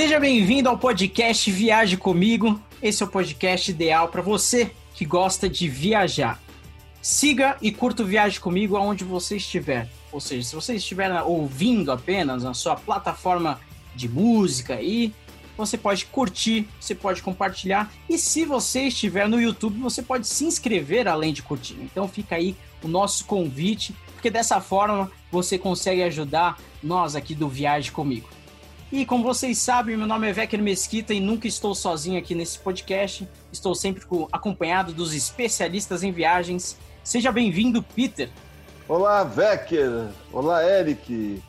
Seja bem-vindo ao podcast Viaje Comigo. Esse é o podcast ideal para você que gosta de viajar. Siga e curta o Viaje Comigo aonde você estiver. Ou seja, se você estiver ouvindo apenas na sua plataforma de música aí, você pode curtir, você pode compartilhar. E se você estiver no YouTube, você pode se inscrever além de curtir. Então fica aí o nosso convite, porque dessa forma você consegue ajudar nós aqui do Viaje Comigo. E como vocês sabem, meu nome é Vecker Mesquita e nunca estou sozinho aqui nesse podcast. Estou sempre acompanhado dos especialistas em viagens. Seja bem-vindo, Peter. Olá, Vecker. Olá, Eric.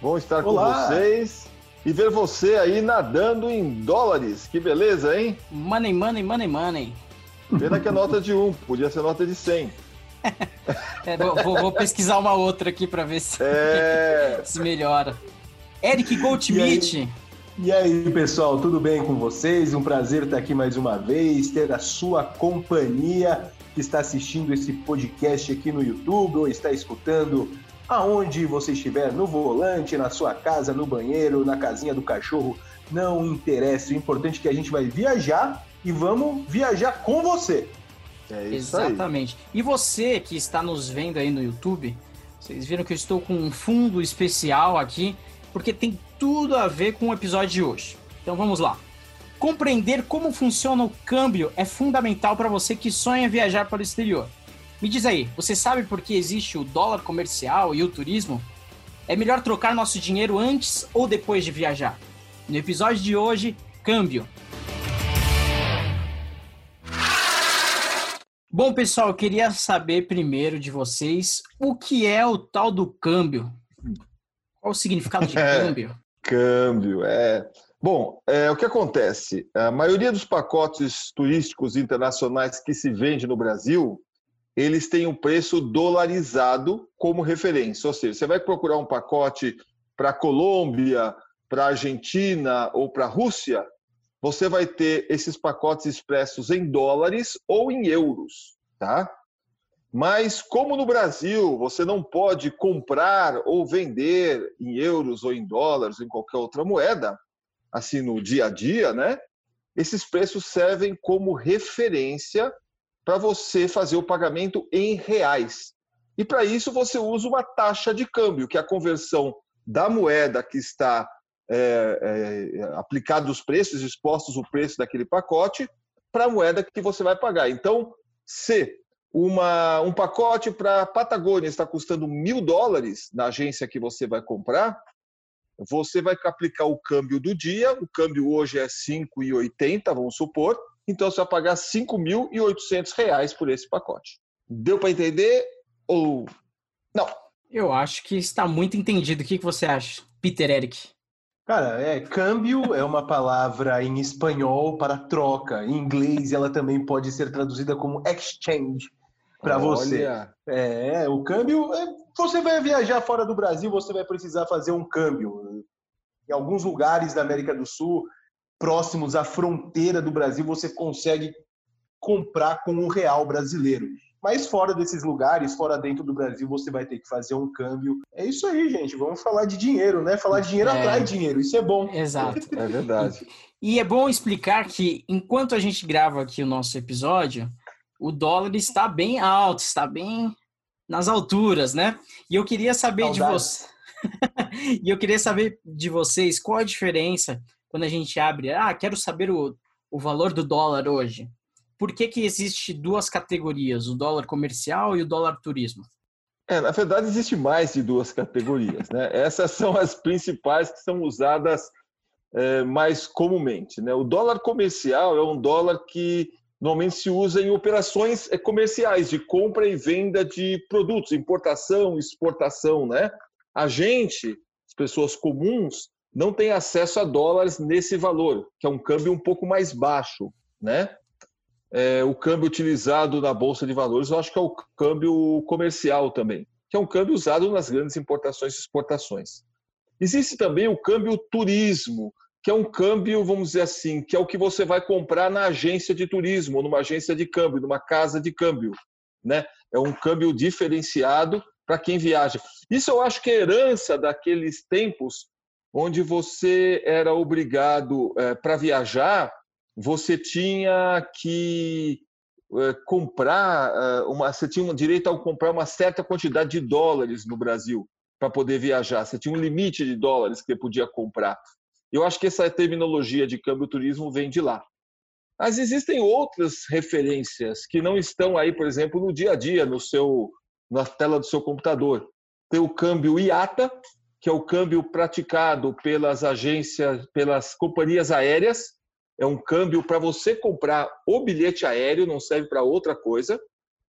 Bom estar Olá. com vocês e ver você aí nadando em dólares. Que beleza, hein? Money, money, money, money. Pena que é nota de um, podia ser nota de 100. é, vou, vou, pesquisar uma outra aqui para ver se, é... se melhora. Eric Goldschmidt. E aí, pessoal, tudo bem com vocês? Um prazer estar aqui mais uma vez, ter a sua companhia que está assistindo esse podcast aqui no YouTube ou está escutando aonde você estiver, no volante, na sua casa, no banheiro, na casinha do cachorro, não interessa. O importante é que a gente vai viajar e vamos viajar com você. É isso Exatamente. Aí. E você que está nos vendo aí no YouTube, vocês viram que eu estou com um fundo especial aqui porque tem tudo a ver com o episódio de hoje. Então vamos lá. Compreender como funciona o câmbio é fundamental para você que sonha viajar para o exterior. Me diz aí, você sabe por que existe o dólar comercial e o turismo? É melhor trocar nosso dinheiro antes ou depois de viajar? No episódio de hoje, câmbio. Bom, pessoal, eu queria saber primeiro de vocês o que é o tal do câmbio. Qual o significado de é, câmbio? câmbio, é. Bom, é, o que acontece? A maioria dos pacotes turísticos internacionais que se vende no Brasil, eles têm um preço dolarizado como referência. Ou seja, você vai procurar um pacote para Colômbia, para Argentina ou para Rússia, você vai ter esses pacotes expressos em dólares ou em euros, tá? Mas, como no Brasil você não pode comprar ou vender em euros ou em dólares ou em qualquer outra moeda, assim no dia a dia, né? Esses preços servem como referência para você fazer o pagamento em reais. E para isso você usa uma taxa de câmbio, que é a conversão da moeda que está é, é, aplicado os preços, expostos o preço daquele pacote, para a moeda que você vai pagar. Então, se uma, um pacote para Patagônia está custando mil dólares na agência que você vai comprar, você vai aplicar o câmbio do dia, o câmbio hoje é 5,80, vamos supor, então você vai pagar 5.800 reais por esse pacote. Deu para entender ou não? Eu acho que está muito entendido. O que você acha, Peter Eric? Cara, é, câmbio é uma palavra em espanhol para troca. Em inglês, ela também pode ser traduzida como exchange para você. É, o câmbio. É, você vai viajar fora do Brasil, você vai precisar fazer um câmbio. Em alguns lugares da América do Sul, próximos à fronteira do Brasil, você consegue comprar com o real brasileiro. Mas fora desses lugares, fora dentro do Brasil, você vai ter que fazer um câmbio. É isso aí, gente. Vamos falar de dinheiro, né? Falar de dinheiro é... atrai dinheiro. Isso é bom. Exato. É verdade. E é bom explicar que enquanto a gente grava aqui o nosso episódio, o dólar está bem alto, está bem nas alturas, né? E eu queria saber de você. e eu queria saber de vocês qual a diferença quando a gente abre. Ah, quero saber o, o valor do dólar hoje. Por que, que existe duas categorias, o dólar comercial e o dólar turismo? É, na verdade, existe mais de duas categorias. Né? Essas são as principais que são usadas é, mais comumente. Né? O dólar comercial é um dólar que normalmente se usa em operações eh, comerciais de compra e venda de produtos, importação, exportação, né? A gente, as pessoas comuns, não tem acesso a dólares nesse valor, que é um câmbio um pouco mais baixo, né? É, o câmbio utilizado na bolsa de valores, eu acho que é o câmbio comercial também, que é um câmbio usado nas grandes importações e exportações. Existe também o câmbio turismo, que é um câmbio, vamos dizer assim, que é o que você vai comprar na agência de turismo, numa agência de câmbio, numa casa de câmbio. Né? É um câmbio diferenciado para quem viaja. Isso eu acho que é herança daqueles tempos onde você era obrigado, é, para viajar, você tinha que é, comprar é, uma, você tinha direito a comprar uma certa quantidade de dólares no Brasil para poder viajar. Você tinha um limite de dólares que você podia comprar. Eu acho que essa terminologia de câmbio turismo vem de lá. Mas existem outras referências que não estão aí, por exemplo, no dia a dia, no seu, na tela do seu computador. Tem o câmbio IATA, que é o câmbio praticado pelas agências, pelas companhias aéreas. É um câmbio para você comprar o bilhete aéreo, não serve para outra coisa.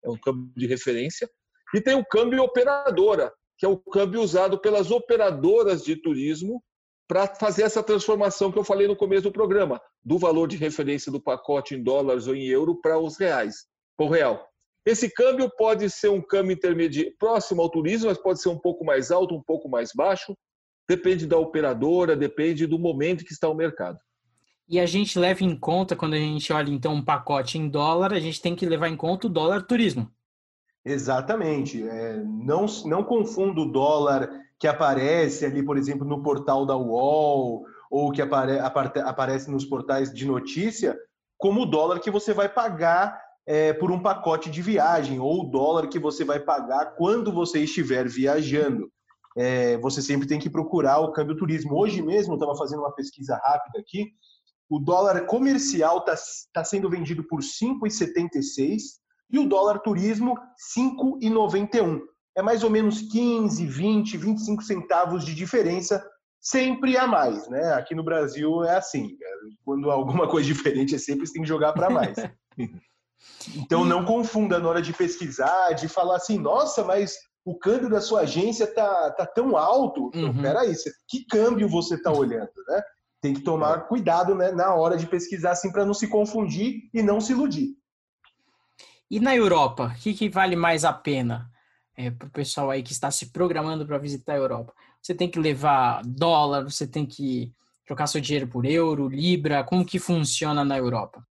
É um câmbio de referência. E tem o câmbio operadora, que é o câmbio usado pelas operadoras de turismo para fazer essa transformação que eu falei no começo do programa, do valor de referência do pacote em dólares ou em euro para os reais, para o real. Esse câmbio pode ser um câmbio intermediário, próximo ao turismo, mas pode ser um pouco mais alto, um pouco mais baixo. Depende da operadora, depende do momento que está o mercado. E a gente leva em conta, quando a gente olha então um pacote em dólar, a gente tem que levar em conta o dólar turismo. Exatamente. É, não, não confunda o dólar que aparece ali, por exemplo, no portal da UOL ou que apare, aparece nos portais de notícia, como o dólar que você vai pagar é, por um pacote de viagem ou o dólar que você vai pagar quando você estiver viajando. É, você sempre tem que procurar o câmbio turismo. Hoje mesmo, estava fazendo uma pesquisa rápida aqui, o dólar comercial está tá sendo vendido por 5,76 e o dólar turismo 5,91. É mais ou menos 15, 20, 25 centavos de diferença, sempre a mais, né? Aqui no Brasil é assim, quando alguma coisa diferente é sempre você tem que jogar para mais. Então não confunda na hora de pesquisar, de falar assim, nossa, mas o câmbio da sua agência tá, tá tão alto. Então, uhum. peraí, que câmbio você está olhando, né? Tem que tomar é. cuidado né, na hora de pesquisar, assim, para não se confundir e não se iludir. E na Europa, o que, que vale mais a pena é, para o pessoal aí que está se programando para visitar a Europa? Você tem que levar dólar, você tem que trocar seu dinheiro por euro, libra, como que funciona na Europa?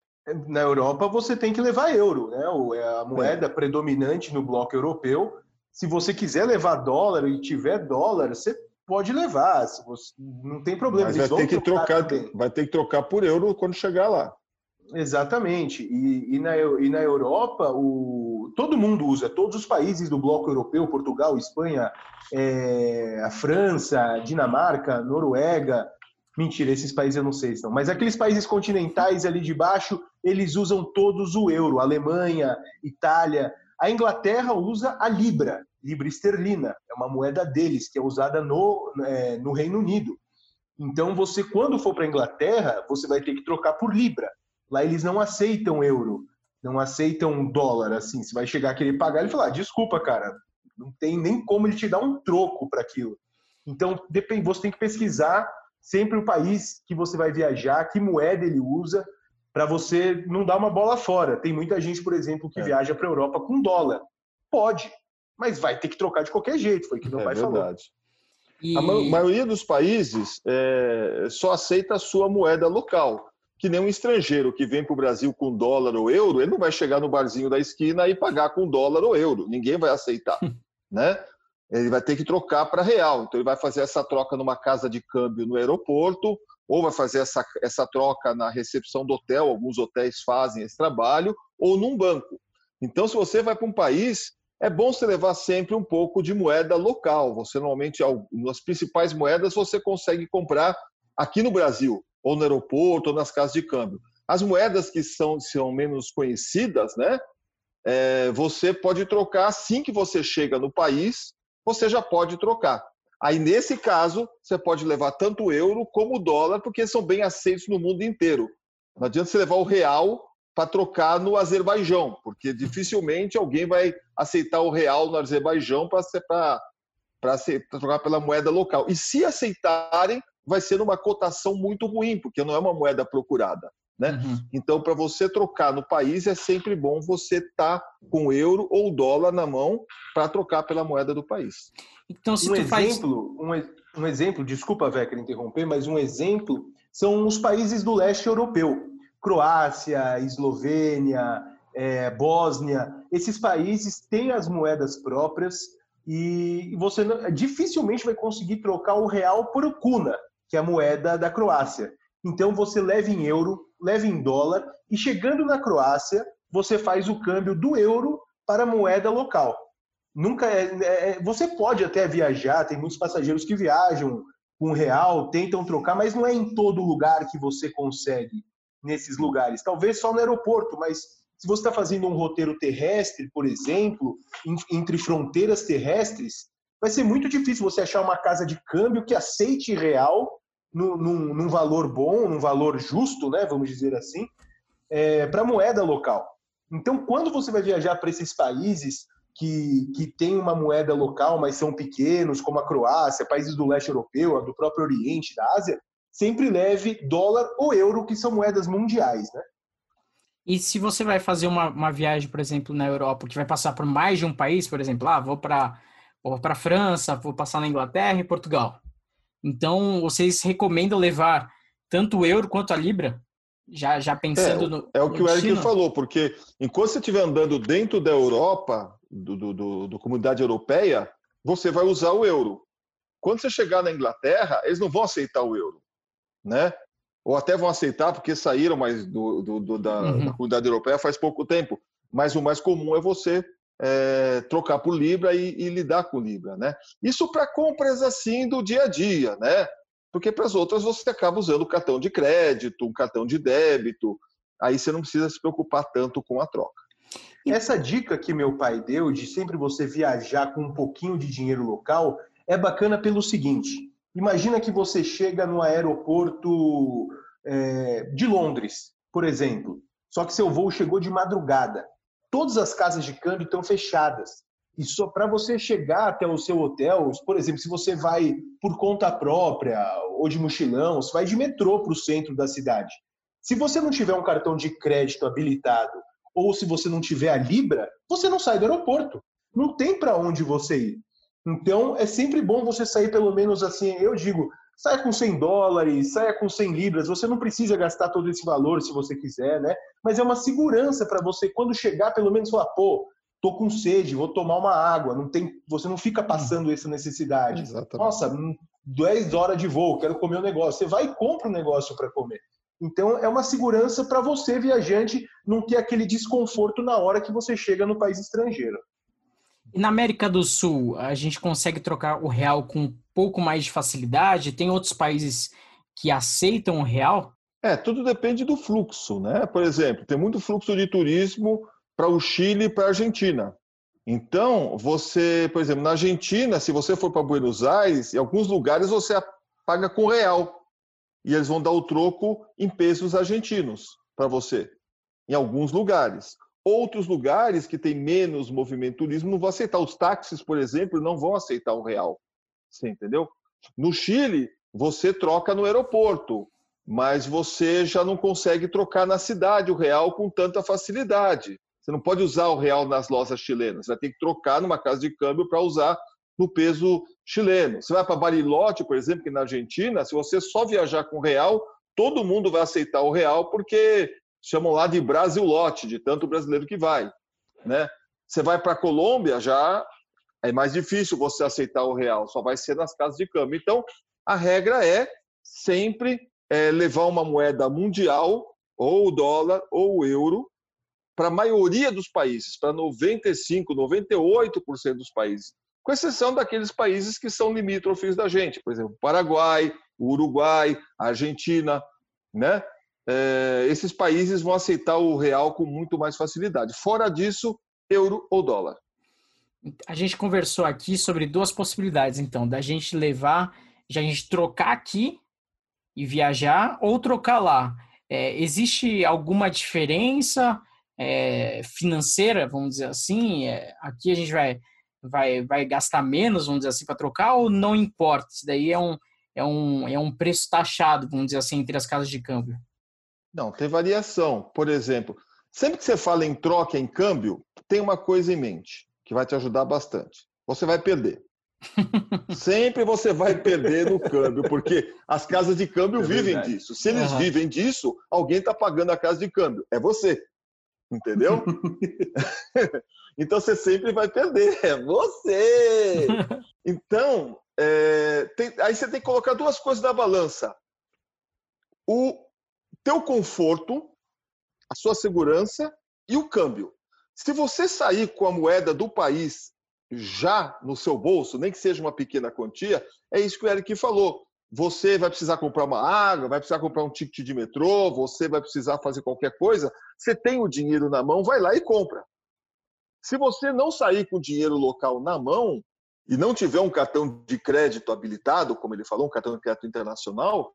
Na Europa você tem que levar euro, né? É a moeda é. predominante no bloco europeu. Se você quiser levar dólar e tiver dólar, você pode levar. Se você... Não tem problema. Mas vai ter que trocar, vai ter que trocar por euro quando chegar lá. Exatamente. E, e, na, e na Europa, o, todo mundo usa, todos os países do bloco europeu, Portugal, Espanha, é, a França, Dinamarca, Noruega, Mentira, esses países eu não sei estão. Mas aqueles países continentais ali de baixo, eles usam todos o euro. Alemanha, Itália. A Inglaterra usa a libra, libra esterlina. É uma moeda deles, que é usada no, é, no Reino Unido. Então, você, quando for para a Inglaterra, você vai ter que trocar por libra. Lá eles não aceitam euro, não aceitam dólar. Assim, você vai chegar a querer pagar e falar: desculpa, cara, não tem nem como ele te dar um troco para aquilo. Então, você tem que pesquisar sempre o país que você vai viajar, que moeda ele usa, para você não dar uma bola fora. Tem muita gente, por exemplo, que é. viaja para a Europa com dólar. Pode, mas vai ter que trocar de qualquer jeito, foi o que meu é pai verdade. falou. E... A maioria dos países é, só aceita a sua moeda local. Que nem um estrangeiro que vem para o Brasil com dólar ou euro, ele não vai chegar no barzinho da esquina e pagar com dólar ou euro. Ninguém vai aceitar. né? ele vai ter que trocar para real. Então, ele vai fazer essa troca numa casa de câmbio no aeroporto, ou vai fazer essa, essa troca na recepção do hotel, alguns hotéis fazem esse trabalho, ou num banco. Então, se você vai para um país, é bom você levar sempre um pouco de moeda local. Você, normalmente, nas principais moedas, você consegue comprar aqui no Brasil, ou no aeroporto, ou nas casas de câmbio. As moedas que são, são menos conhecidas, né? É, você pode trocar assim que você chega no país, você já pode trocar. Aí, nesse caso, você pode levar tanto o euro como o dólar, porque são bem aceitos no mundo inteiro. Não adianta você levar o real para trocar no Azerbaijão, porque dificilmente alguém vai aceitar o real no Azerbaijão para trocar pela moeda local. E se aceitarem, vai ser numa cotação muito ruim, porque não é uma moeda procurada. Né? Uhum. Então, para você trocar no país, é sempre bom você estar tá com euro ou dólar na mão para trocar pela moeda do país. Então, se um exemplo, faz... um, um exemplo, desculpa, Vecker, interromper, mas um exemplo são os países do leste europeu. Croácia, Eslovênia, é, Bósnia, esses países têm as moedas próprias e você dificilmente vai conseguir trocar o real por o kuna, que é a moeda da Croácia. Então você leva em euro, leva em dólar e chegando na Croácia, você faz o câmbio do euro para a moeda local. Nunca é, é, é você pode até viajar, tem muitos passageiros que viajam com real, tentam trocar, mas não é em todo lugar que você consegue nesses lugares. Talvez só no aeroporto, mas se você está fazendo um roteiro terrestre, por exemplo, entre fronteiras terrestres, vai ser muito difícil você achar uma casa de câmbio que aceite real num, num, num valor bom, num valor justo, né, vamos dizer assim, é, para moeda local. Então, quando você vai viajar para esses países que, que têm uma moeda local, mas são pequenos, como a Croácia, países do leste europeu, do próprio Oriente, da Ásia, sempre leve dólar ou euro, que são moedas mundiais, né? E se você vai fazer uma, uma viagem, por exemplo, na Europa, que vai passar por mais de um país, por exemplo, ah, vou para vou para França, vou passar na Inglaterra e Portugal. Então, vocês recomendam levar tanto o euro quanto a libra? Já, já pensando é, no. É o que o Eric destino? falou, porque enquanto você estiver andando dentro da Europa, do, do, do, do comunidade europeia, você vai usar o euro. Quando você chegar na Inglaterra, eles não vão aceitar o euro, né? Ou até vão aceitar porque saíram mais do, do, do da, uhum. da, comunidade europeia faz pouco tempo. Mas o mais comum é você é, trocar por libra e, e, lidar com libra, né? Isso para compras assim do dia a dia, né? Porque para as outras você acaba usando cartão de crédito, um cartão de débito. Aí você não precisa se preocupar tanto com a troca. Essa dica que meu pai deu de sempre você viajar com um pouquinho de dinheiro local é bacana pelo seguinte: imagina que você chega no aeroporto é, de Londres, por exemplo, só que seu voo chegou de madrugada. Todas as casas de câmbio estão fechadas. E só para você chegar até o seu hotel, por exemplo, se você vai por conta própria ou de mochilão, você vai de metrô para o centro da cidade. Se você não tiver um cartão de crédito habilitado ou se você não tiver a Libra, você não sai do aeroporto. Não tem para onde você ir. Então, é sempre bom você sair pelo menos assim, eu digo, saia com 100 dólares, saia com 100 libras, você não precisa gastar todo esse valor se você quiser, né? Mas é uma segurança para você, quando chegar, pelo menos falar, pô, tô com sede, vou tomar uma água, não tem, você não fica passando essa necessidade. Exatamente. Nossa, 10 horas de voo, quero comer um negócio. Você vai e compra um negócio para comer. Então, é uma segurança para você, viajante, não ter aquele desconforto na hora que você chega no país estrangeiro. E na América do Sul, a gente consegue trocar o real com um pouco mais de facilidade? Tem outros países que aceitam o real? É, tudo depende do fluxo, né? Por exemplo, tem muito fluxo de turismo para o Chile e para a Argentina. Então, você, por exemplo, na Argentina, se você for para Buenos Aires, em alguns lugares você paga com real e eles vão dar o troco em pesos argentinos para você, em alguns lugares. Outros lugares que tem menos movimento turismo não vão aceitar. Os táxis, por exemplo, não vão aceitar o real. Você entendeu? No Chile, você troca no aeroporto, mas você já não consegue trocar na cidade o real com tanta facilidade. Você não pode usar o real nas lojas chilenas. Você vai ter que trocar numa casa de câmbio para usar no peso chileno. Você vai para Bariloche, por exemplo, que na Argentina, se você só viajar com real, todo mundo vai aceitar o real porque chamam lá de Brasil lote, de tanto brasileiro que vai, né? Você vai para a Colômbia, já é mais difícil você aceitar o real, só vai ser nas casas de câmbio. Então, a regra é sempre é, levar uma moeda mundial, ou o dólar, ou o euro, para a maioria dos países, para 95, 98% dos países com exceção daqueles países que são limítrofes da gente, por exemplo, Paraguai, Uruguai, Argentina, né? É, esses países vão aceitar o real com muito mais facilidade. Fora disso, euro ou dólar. A gente conversou aqui sobre duas possibilidades, então, da gente levar, de a gente trocar aqui e viajar ou trocar lá. É, existe alguma diferença é, financeira, vamos dizer assim? É, aqui a gente vai vai, vai gastar menos, vamos dizer assim, para trocar, ou não importa? Isso daí é um, é, um, é um preço taxado, vamos dizer assim, entre as casas de câmbio. Não, tem variação. Por exemplo, sempre que você fala em troca, em câmbio, tem uma coisa em mente que vai te ajudar bastante. Você vai perder. Sempre você vai perder no câmbio, porque as casas de câmbio é vivem disso. Se eles uhum. vivem disso, alguém está pagando a casa de câmbio. É você. Entendeu? Então você sempre vai perder, é você. Então, é, tem, aí você tem que colocar duas coisas na balança. O teu conforto, a sua segurança e o câmbio. Se você sair com a moeda do país já no seu bolso, nem que seja uma pequena quantia, é isso que o Eric falou. Você vai precisar comprar uma água, vai precisar comprar um ticket de metrô, você vai precisar fazer qualquer coisa. Você tem o dinheiro na mão, vai lá e compra. Se você não sair com o dinheiro local na mão e não tiver um cartão de crédito habilitado, como ele falou, um cartão de crédito internacional,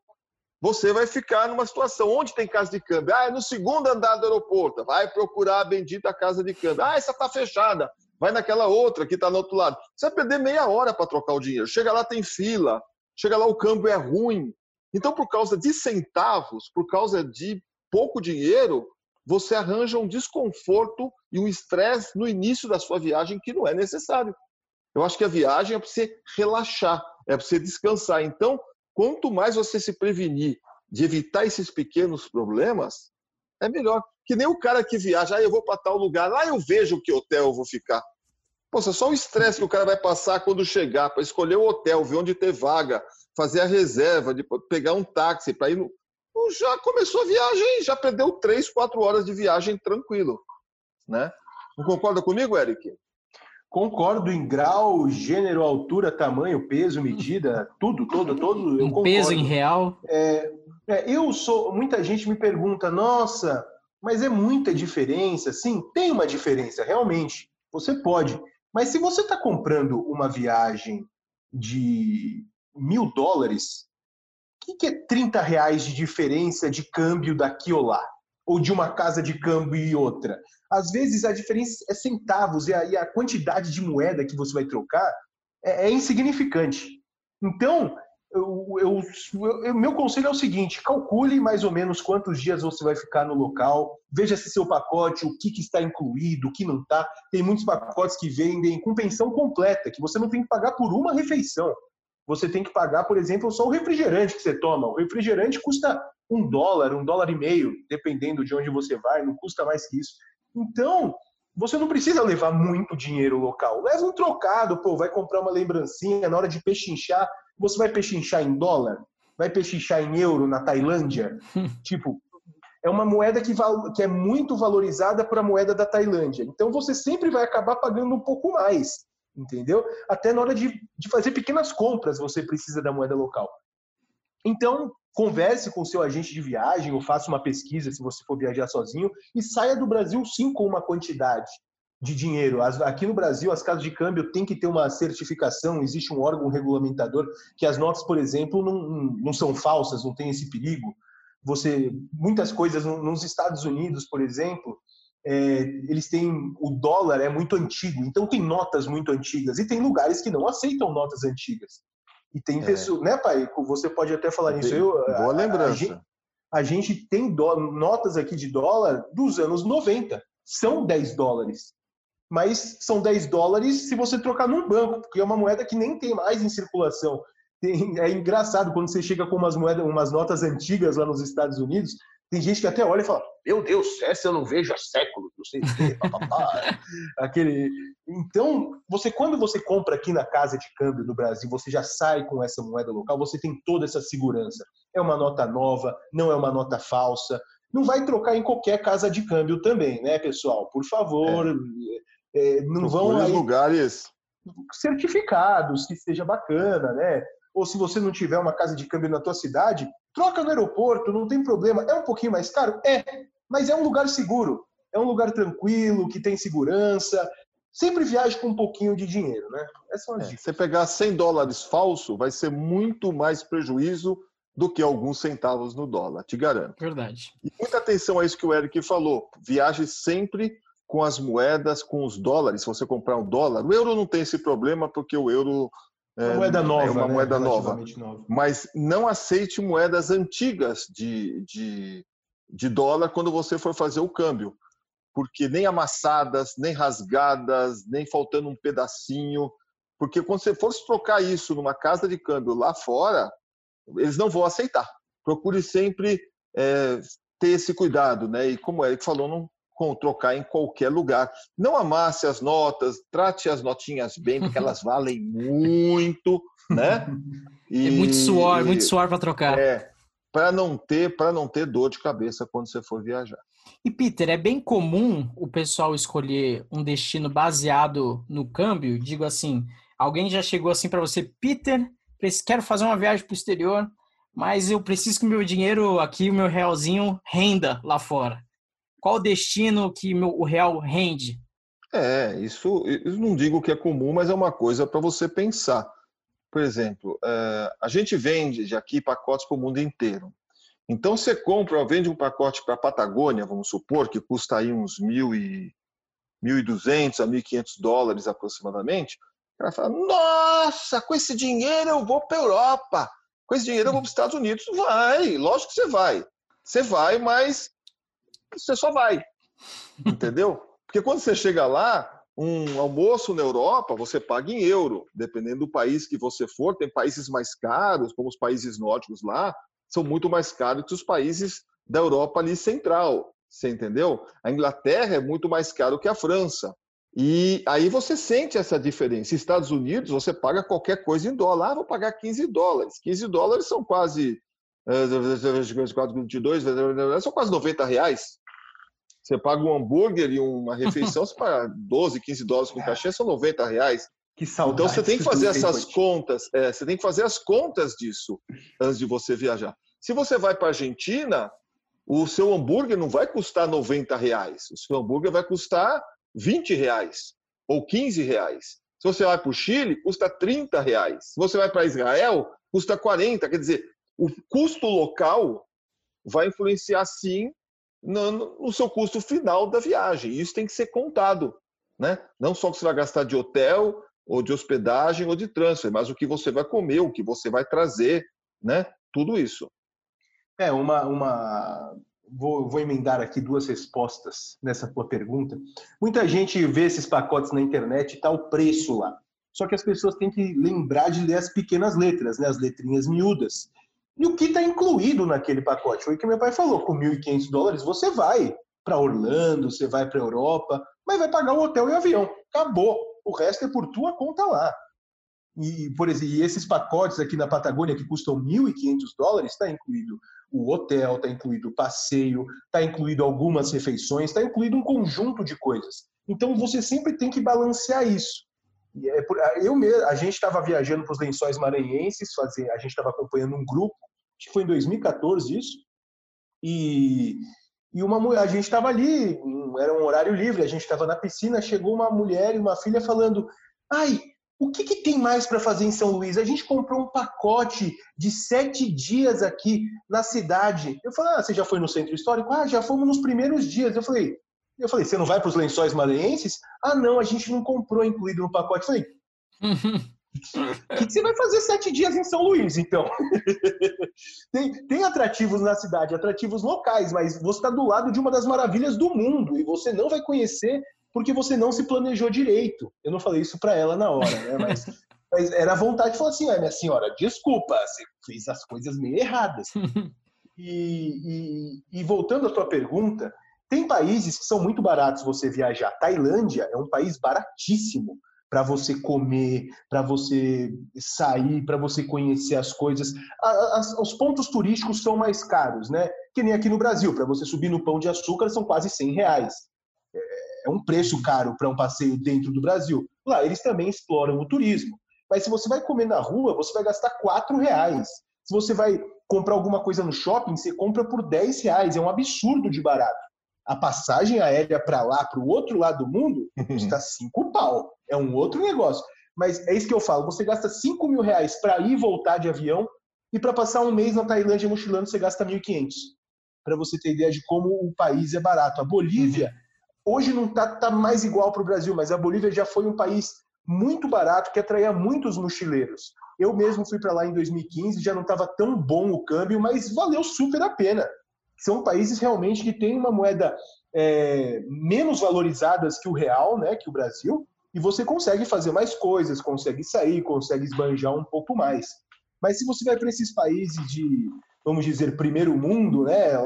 você vai ficar numa situação onde tem casa de câmbio. Ah, é no segundo andar do aeroporto. Vai procurar a bendita casa de câmbio. Ah, essa está fechada. Vai naquela outra que está no outro lado. Você vai perder meia hora para trocar o dinheiro. Chega lá, tem fila. Chega lá, o câmbio é ruim. Então, por causa de centavos, por causa de pouco dinheiro, você arranja um desconforto e um estresse no início da sua viagem que não é necessário. Eu acho que a viagem é para você relaxar, é para você descansar. Então, quanto mais você se prevenir de evitar esses pequenos problemas, é melhor. Que nem o cara que viaja, ah, eu vou para tal lugar, lá eu vejo que hotel eu vou ficar. Poxa, só o estresse que o cara vai passar quando chegar, para escolher o hotel, ver onde ter vaga, fazer a reserva, de pegar um táxi para ir no. Já começou a viagem, já perdeu três, quatro horas de viagem tranquilo. Né? Não concorda comigo, Eric? Concordo em grau, gênero, altura, tamanho, peso, medida, tudo, todo, todo. Um peso em real. É, é, eu sou. Muita gente me pergunta, nossa, mas é muita diferença? Sim, tem uma diferença, realmente. Você pode. Mas se você está comprando uma viagem de mil dólares, o que, que é 30 reais de diferença de câmbio daqui ou lá? Ou de uma casa de câmbio e outra? às vezes a diferença é centavos e a, a quantidade de moeda que você vai trocar é, é insignificante. Então, eu, eu, eu, meu conselho é o seguinte: calcule mais ou menos quantos dias você vai ficar no local, veja se seu pacote, o que, que está incluído, o que não está. Tem muitos pacotes que vendem com pensão completa, que você não tem que pagar por uma refeição. Você tem que pagar, por exemplo, só o refrigerante que você toma. O refrigerante custa um dólar, um dólar e meio, dependendo de onde você vai, não custa mais que isso. Então, você não precisa levar muito dinheiro local. Leva um trocado, pô, vai comprar uma lembrancinha, na hora de pechinchar, você vai pechinchar em dólar? Vai pechinchar em euro na Tailândia? tipo, é uma moeda que, que é muito valorizada para a moeda da Tailândia. Então você sempre vai acabar pagando um pouco mais, entendeu? Até na hora de, de fazer pequenas compras você precisa da moeda local. Então, converse com seu agente de viagem ou faça uma pesquisa se você for viajar sozinho e saia do Brasil sim com uma quantidade de dinheiro. aqui no Brasil, as casas de câmbio têm que ter uma certificação, existe um órgão regulamentador que as notas, por exemplo, não, não são falsas, não tem esse perigo. Você, muitas coisas nos Estados Unidos, por exemplo, é, eles têm o dólar é muito antigo, então tem notas muito antigas e tem lugares que não aceitam notas antigas. E tem é. pessoas, né, pai? Você pode até falar nisso. Eu, Boa lembrança. A, a, gente, a gente tem dó, notas aqui de dólar dos anos 90. São 10 dólares. Mas são 10 dólares se você trocar num banco, porque é uma moeda que nem tem mais em circulação. Tem, é engraçado quando você chega com umas moedas, umas notas antigas lá nos Estados Unidos, tem gente que até olha e fala: Meu Deus, essa eu não vejo há séculos, não sei o quê, Aquele. Então, você quando você compra aqui na casa de câmbio no Brasil, você já sai com essa moeda local, você tem toda essa segurança. É uma nota nova, não é uma nota falsa. Não vai trocar em qualquer casa de câmbio também, né, pessoal? Por favor, é. É, não vão aí lugares certificados que seja bacana, né? Ou se você não tiver uma casa de câmbio na tua cidade, Troca no aeroporto, não tem problema. É um pouquinho mais caro? É, mas é um lugar seguro. É um lugar tranquilo, que tem segurança. Sempre viaje com um pouquinho de dinheiro, né? Essa é uma é, dica. Você pegar 100 dólares falso, vai ser muito mais prejuízo do que alguns centavos no dólar, te garanto. Verdade. E muita atenção a isso que o Eric falou. Viaje sempre com as moedas, com os dólares. Se você comprar um dólar, o euro não tem esse problema porque o euro uma moeda nova. É uma né? moeda nova. nova. Mas não aceite moedas antigas de, de, de dólar quando você for fazer o câmbio. Porque nem amassadas, nem rasgadas, nem faltando um pedacinho. Porque quando você for trocar isso numa casa de câmbio lá fora, eles não vão aceitar. Procure sempre é, ter esse cuidado, né? E como o Eric falou, não com trocar em qualquer lugar. Não amasse as notas, trate as notinhas bem, porque elas valem muito, né? E, é muito suor, muito suor para trocar. É, para não ter, para não ter dor de cabeça quando você for viajar. E Peter, é bem comum o pessoal escolher um destino baseado no câmbio. Digo assim, alguém já chegou assim para você, Peter, quero fazer uma viagem para o exterior, mas eu preciso que o meu dinheiro aqui, o meu realzinho, renda lá fora. Qual o destino que meu, o real rende? É, isso, eu não digo que é comum, mas é uma coisa para você pensar. Por exemplo, é, a gente vende de aqui pacotes para o mundo inteiro. Então, você compra, vende um pacote para a Patagônia, vamos supor, que custa aí uns 1.200 a 1.500 dólares aproximadamente. O cara fala, nossa, com esse dinheiro eu vou para a Europa, com esse dinheiro eu vou para os Estados Unidos. Vai, lógico que você vai. Você vai, mas você só vai. Entendeu? Porque quando você chega lá, um almoço na Europa, você paga em euro, dependendo do país que você for. Tem países mais caros, como os países nórdicos lá, são muito mais caros que os países da Europa ali central. Você entendeu? A Inglaterra é muito mais caro que a França. E aí você sente essa diferença. Estados Unidos, você paga qualquer coisa em dólar. Ah, vou pagar 15 dólares. 15 dólares são quase. 22, eh, são quase 90 reais. Você paga um hambúrguer e uma refeição, você paga 12, 15 dólares com cachê, são 90 reais. Que saudade. Então você tem que fazer essas contas, é, você tem que fazer as contas disso antes de você viajar. Se você vai para a Argentina, o seu hambúrguer não vai custar 90 reais. O seu hambúrguer vai custar 20 reais ou 15 reais. Se você vai para o Chile, custa 30 reais. Se você vai para Israel, custa 40. Quer dizer, o custo local vai influenciar sim no, seu custo final da viagem. Isso tem que ser contado. Né? Não só o que você vai gastar de hotel, ou de hospedagem, ou de transfer, mas o que você vai comer, o que você vai trazer, né? tudo isso. É, uma. uma... Vou, vou emendar aqui duas respostas nessa tua pergunta. Muita gente vê esses pacotes na internet e está o preço lá. Só que as pessoas têm que lembrar de ler as pequenas letras, né? as letrinhas miúdas. E o que está incluído naquele pacote? Foi o que meu pai falou: com 1.500 dólares você vai para Orlando, você vai para Europa, mas vai pagar o hotel e o avião. Acabou. O resto é por tua conta lá. E, por exemplo, e esses pacotes aqui na Patagônia que custam 1.500 dólares, está incluído o hotel, está incluído o passeio, está incluído algumas refeições, está incluído um conjunto de coisas. Então você sempre tem que balancear isso. É eu mesmo, a gente estava viajando para os Lençóis Maranhenses, fazer, a gente estava acompanhando um grupo, acho que foi em 2014 isso, e, e uma a gente estava ali, era um horário livre, a gente estava na piscina, chegou uma mulher e uma filha falando, ai, o que, que tem mais para fazer em São Luís? A gente comprou um pacote de sete dias aqui na cidade. Eu falei, ah, você já foi no centro histórico? Ah, já fomos nos primeiros dias. Eu falei, eu falei, você não vai para os lençóis maranhenses? Ah, não, a gente não comprou incluído no pacote. Eu falei, o que, que, você vai fazer sete dias em São Luís, então? tem, tem atrativos na cidade, atrativos locais, mas você está do lado de uma das maravilhas do mundo e você não vai conhecer porque você não se planejou direito. Eu não falei isso para ela na hora, né? Mas, mas era a vontade de falar assim: ah, minha senhora, desculpa, você fez as coisas meio erradas. E, e, e voltando à tua pergunta, tem países que são muito baratos você viajar. Tailândia é um país baratíssimo para você comer, para você sair, para você conhecer as coisas. As, os pontos turísticos são mais caros, né? Que nem aqui no Brasil, para você subir no Pão de Açúcar são quase 100 reais. É, é um preço caro para um passeio dentro do Brasil. Lá eles também exploram o turismo. Mas se você vai comer na rua, você vai gastar 4 reais. Se você vai comprar alguma coisa no shopping, você compra por 10 reais. É um absurdo de barato a passagem aérea para lá, para o outro lado do mundo, custa cinco pau. É um outro negócio. Mas é isso que eu falo. Você gasta cinco mil reais para ir e voltar de avião e para passar um mês na Tailândia mochilando você gasta 1.500. Para você ter ideia de como o país é barato. A Bolívia hoje não está tá mais igual para o Brasil, mas a Bolívia já foi um país muito barato que atraía muitos mochileiros. Eu mesmo fui para lá em 2015, já não estava tão bom o câmbio, mas valeu super a pena são países realmente que têm uma moeda é, menos valorizadas que o real, né, que o Brasil, e você consegue fazer mais coisas, consegue sair, consegue esbanjar um pouco mais. Mas se você vai para esses países de, vamos dizer, primeiro mundo, né,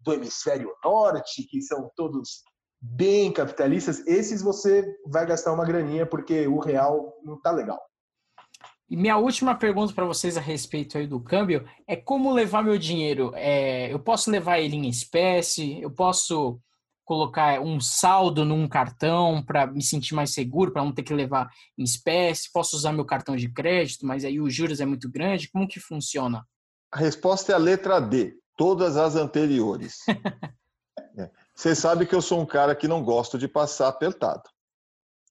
do hemisfério norte, que são todos bem capitalistas, esses você vai gastar uma graninha porque o real não tá legal. E minha última pergunta para vocês a respeito aí do câmbio é como levar meu dinheiro? É, eu posso levar ele em espécie? Eu posso colocar um saldo num cartão para me sentir mais seguro, para não ter que levar em espécie? Posso usar meu cartão de crédito, mas aí os juros é muito grande? Como que funciona? A resposta é a letra D, todas as anteriores. é. Você sabe que eu sou um cara que não gosto de passar apertado.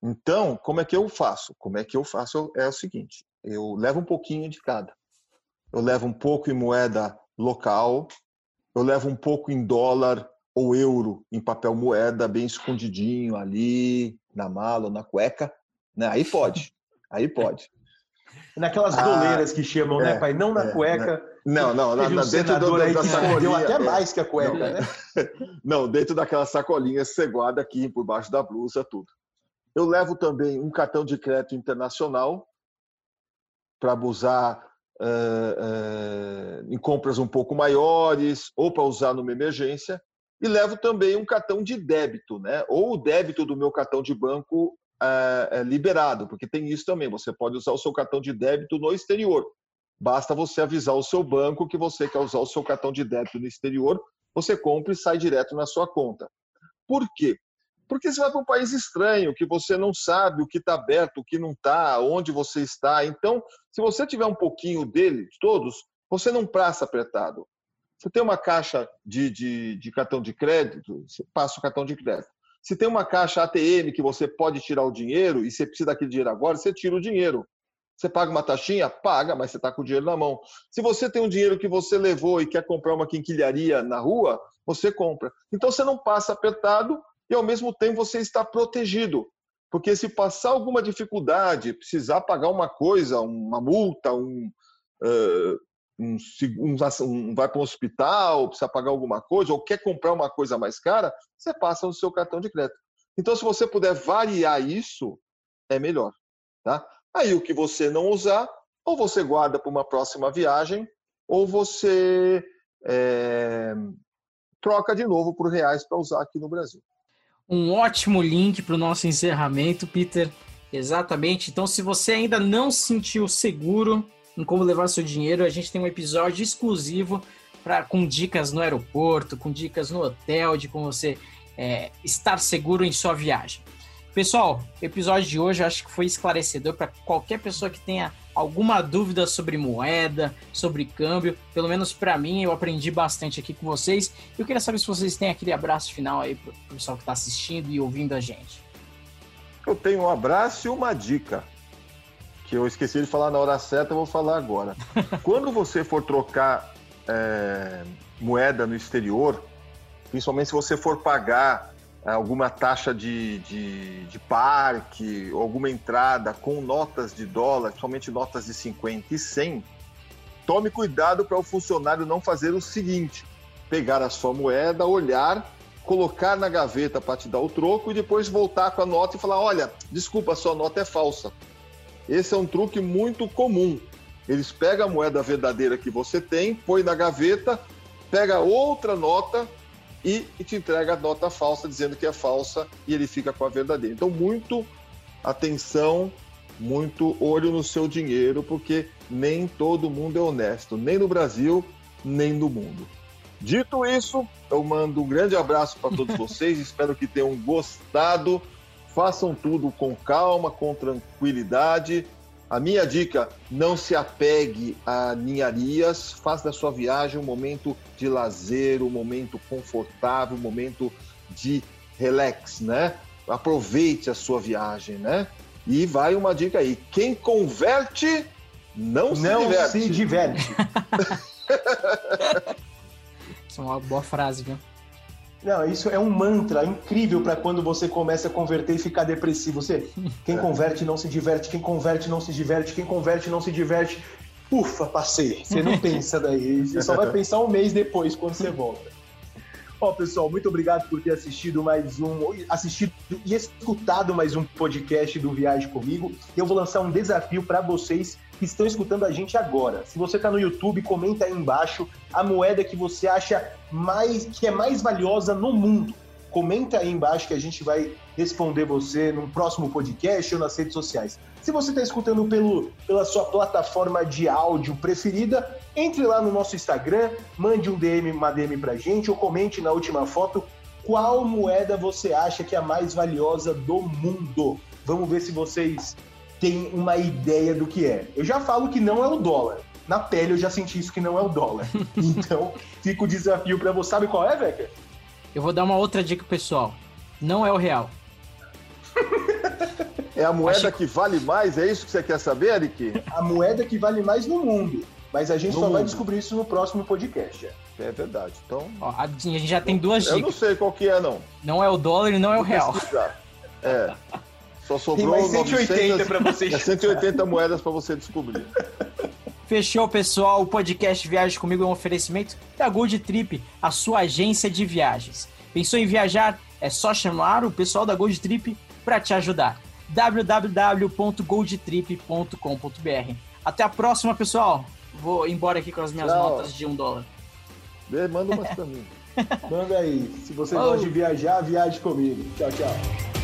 Então, como é que eu faço? Como é que eu faço é o seguinte: eu levo um pouquinho de cada. Eu levo um pouco em moeda local, eu levo um pouco em dólar ou euro em papel moeda, bem escondidinho ali, na mala ou na cueca. Né? Aí pode, aí pode. Naquelas ah, doleiras que chamam, né, é, né, pai? Não na é, cueca. Né? Não, não, na, um dentro do, da sacolinha. Deu até é. mais que a cueca, não, né? Não, dentro daquela sacolinha, você guarda aqui por baixo da blusa, tudo. Eu levo também um cartão de crédito internacional, para usar uh, uh, em compras um pouco maiores ou para usar numa emergência. E levo também um cartão de débito, né? ou o débito do meu cartão de banco uh, liberado, porque tem isso também. Você pode usar o seu cartão de débito no exterior. Basta você avisar o seu banco que você quer usar o seu cartão de débito no exterior, você compra e sai direto na sua conta. Por quê? Porque você vai para um país estranho, que você não sabe o que está aberto, o que não está, onde você está. Então, se você tiver um pouquinho deles, todos, você não passa apertado. Você tem uma caixa de, de, de cartão de crédito, você passa o cartão de crédito. Se tem uma caixa ATM que você pode tirar o dinheiro e você precisa daquele dinheiro agora, você tira o dinheiro. Você paga uma taxinha? Paga, mas você está com o dinheiro na mão. Se você tem um dinheiro que você levou e quer comprar uma quinquilharia na rua, você compra. Então você não passa apertado e ao mesmo tempo você está protegido. Porque se passar alguma dificuldade, precisar pagar uma coisa, uma multa, um, um, um, vai para um hospital, precisa pagar alguma coisa, ou quer comprar uma coisa mais cara, você passa no seu cartão de crédito. Então, se você puder variar isso, é melhor. Tá? Aí o que você não usar, ou você guarda para uma próxima viagem, ou você é, troca de novo por reais para usar aqui no Brasil um ótimo link para o nosso encerramento, Peter. Exatamente. Então, se você ainda não se sentiu seguro em como levar seu dinheiro, a gente tem um episódio exclusivo pra, com dicas no aeroporto, com dicas no hotel, de como você é, estar seguro em sua viagem. Pessoal, o episódio de hoje eu acho que foi esclarecedor para qualquer pessoa que tenha alguma dúvida sobre moeda, sobre câmbio, pelo menos para mim, eu aprendi bastante aqui com vocês. Eu queria saber se vocês têm aquele abraço final aí pro pessoal que está assistindo e ouvindo a gente. Eu tenho um abraço e uma dica que eu esqueci de falar na hora certa, eu vou falar agora. Quando você for trocar é, moeda no exterior, principalmente se você for pagar alguma taxa de, de, de, parque, alguma entrada com notas de dólar, somente notas de 50 e 100, tome cuidado para o funcionário não fazer o seguinte: pegar a sua moeda, olhar, colocar na gaveta para te dar o troco e depois voltar com a nota e falar: olha, desculpa, sua nota é falsa. Esse é um truque muito comum. Eles pegam a moeda verdadeira que você tem, põe na gaveta, pega outra nota, e, e te entrega a nota falsa dizendo que é falsa e ele fica com a verdadeira. Então, muito atenção, muito olho no seu dinheiro, porque nem todo mundo é honesto, nem no Brasil, nem no mundo. Dito isso, eu mando um grande abraço para todos vocês, espero que tenham gostado. Façam tudo com calma, com tranquilidade a minha dica: não se apegue a ninharias, faça da sua viagem um momento de lazer, um momento confortável, um momento de relax, né? Aproveite a sua viagem, né? E vai uma dica aí: quem converte não, não se diverte. Se diverte. Isso é uma boa frase, viu? Não, isso é um mantra incrível para quando você começa a converter e ficar depressivo. Você, quem é. converte não se diverte, quem converte não se diverte, quem converte não se diverte. Ufa, passei. Você não pensa daí. Você só vai pensar um mês depois quando você volta. Ó, pessoal, muito obrigado por ter assistido mais um, assistido e escutado mais um podcast do Viagem Comigo. Eu vou lançar um desafio para vocês que estão escutando a gente agora. Se você está no YouTube, comenta aí embaixo a moeda que você acha mais que é mais valiosa no mundo. Comenta aí embaixo que a gente vai responder você num próximo podcast ou nas redes sociais. Se você está escutando pelo, pela sua plataforma de áudio preferida, entre lá no nosso Instagram, mande um DM, uma DM pra gente ou comente na última foto qual moeda você acha que é a mais valiosa do mundo. Vamos ver se vocês têm uma ideia do que é. Eu já falo que não é o dólar. Na pele eu já senti isso que não é o dólar. Então, fica o desafio para você. Sabe qual é, Becker? Eu vou dar uma outra dica pessoal. Não é o real. É a moeda que... que vale mais? É isso que você quer saber, Eric? A moeda que vale mais no mundo. Mas a gente no só mundo. vai descobrir isso no próximo podcast. É verdade. Então. Ó, a gente já tem duas dicas. Eu não sei qual que é, não. Não é o dólar e não é o real. É. Só sobrou tem mais 180 para vocês. É 180 moedas para você descobrir. Fechou, pessoal. O podcast Viagem Comigo é um oferecimento da Gold Trip, a sua agência de viagens. Pensou em viajar? É só chamar o pessoal da Gold Trip para te ajudar. www.goldtrip.com.br. Até a próxima, pessoal. Vou embora aqui com as minhas Tchau. notas de um dólar. Manda umas pra mim. Manda aí. Se você oh. gosta de viajar, viaje comigo. Tchau, tchau.